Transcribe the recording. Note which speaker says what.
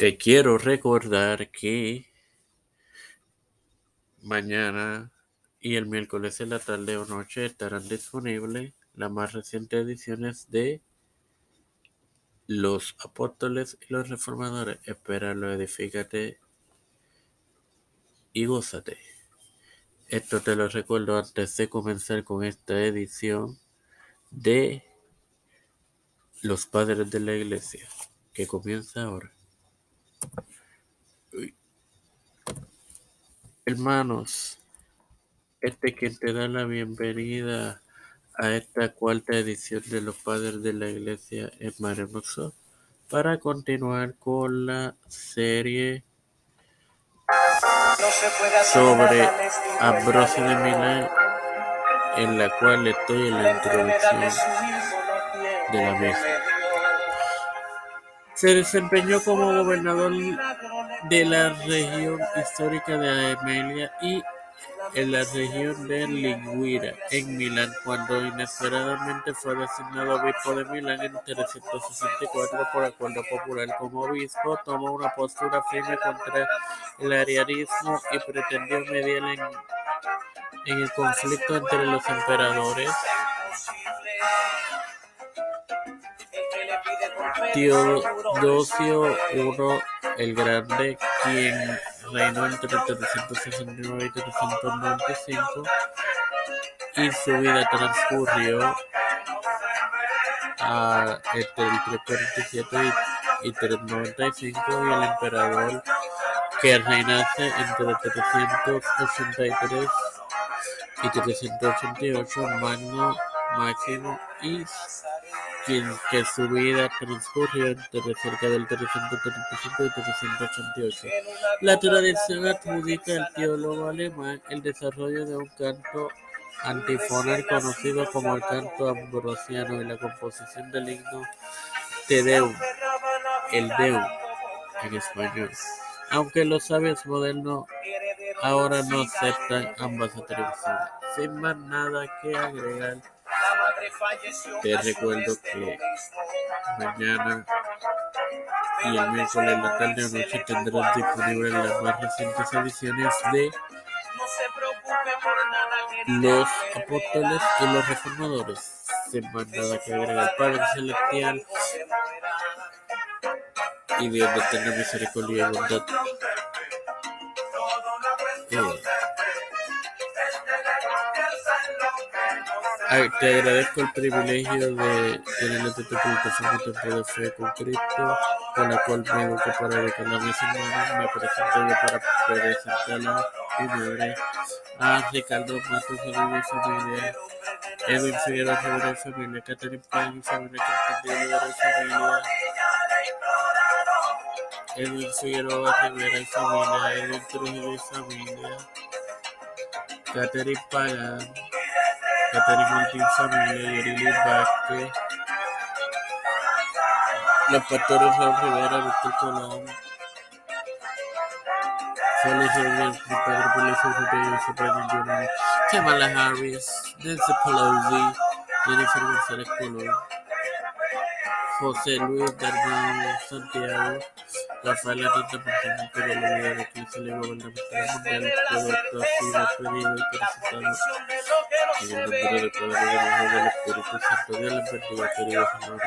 Speaker 1: Te quiero recordar que mañana y el miércoles en la tarde o noche estarán disponibles las más recientes ediciones de Los Apóstoles y los Reformadores. Espéralo, edifícate y gózate. Esto te lo recuerdo antes de comenzar con esta edición de Los Padres de la Iglesia, que comienza ahora. Hermanos, este quien te da la bienvenida a esta cuarta edición de los Padres de la Iglesia en Maremoso para continuar con la serie sobre Ambrosio de Milán en la cual estoy en la introducción de la mesa. Se desempeñó como gobernador de la región histórica de Amelia y en la región de Liguria, en Milán, cuando inesperadamente fue designado obispo de Milán en 364 por acuerdo popular. Como obispo, tomó una postura firme contra el arianismo y pretendió mediar en el conflicto entre los emperadores Teodosio I el Grande, quien reinó entre 369 y 395, y su vida transcurrió entre el 347 y 395, y el emperador que reinase entre 383 y 388, Magno Máximo y que su vida transcurrió entre cerca del 335 y 388. La tradición adjudica al teólogo alemán el desarrollo de un canto antifonal conocido como el canto ambrosiano y la composición del himno Te Deum, el Deum en español. Aunque los sabios modernos ahora no aceptan ambas atribuciones. Sin más nada que agregar, te recuerdo que mañana y el miércoles en la tarde o noche tendrás disponibles las más recientes ediciones de Los Apóstoles y los Reformadores. Sin más nada que agregar, Padre Celestial. Y Dios de tener misericordia y bondad. Eh, te agradezco el privilegio de tener esta publicación de tiempo de fe con Cristo, con la cual me educo para a hermanos. Me presento yo para presentar a mi madre, a Ricardo Matos Rodríguez Familia, Edwin Figueroa Rivera Familia, Catherine Payne Familia, Cristian Rivera Familia, Edwin Figueroa Rivera Edwin Trujillo Familia, Catherine Pagan, Catherine Martín Familia, Yorili Vázquez, los pastores Raúl Rivera, Víctor Colón, Félix Rodríguez, mi padre Pelicio Rodríguez, Soprano Junior, Kamala Harris, Nancy Pelosi, Jennifer González Colón, José Luis Dalmau Santiago, Rafael Hernández Martínez, Pedro Olivera, de Cristo Gubernamental Mundial, todo sido pedido y presentado en el nombre del Padre, del Hijo y del Espíritu Santo, Dios les bendiga, queridos hermanos.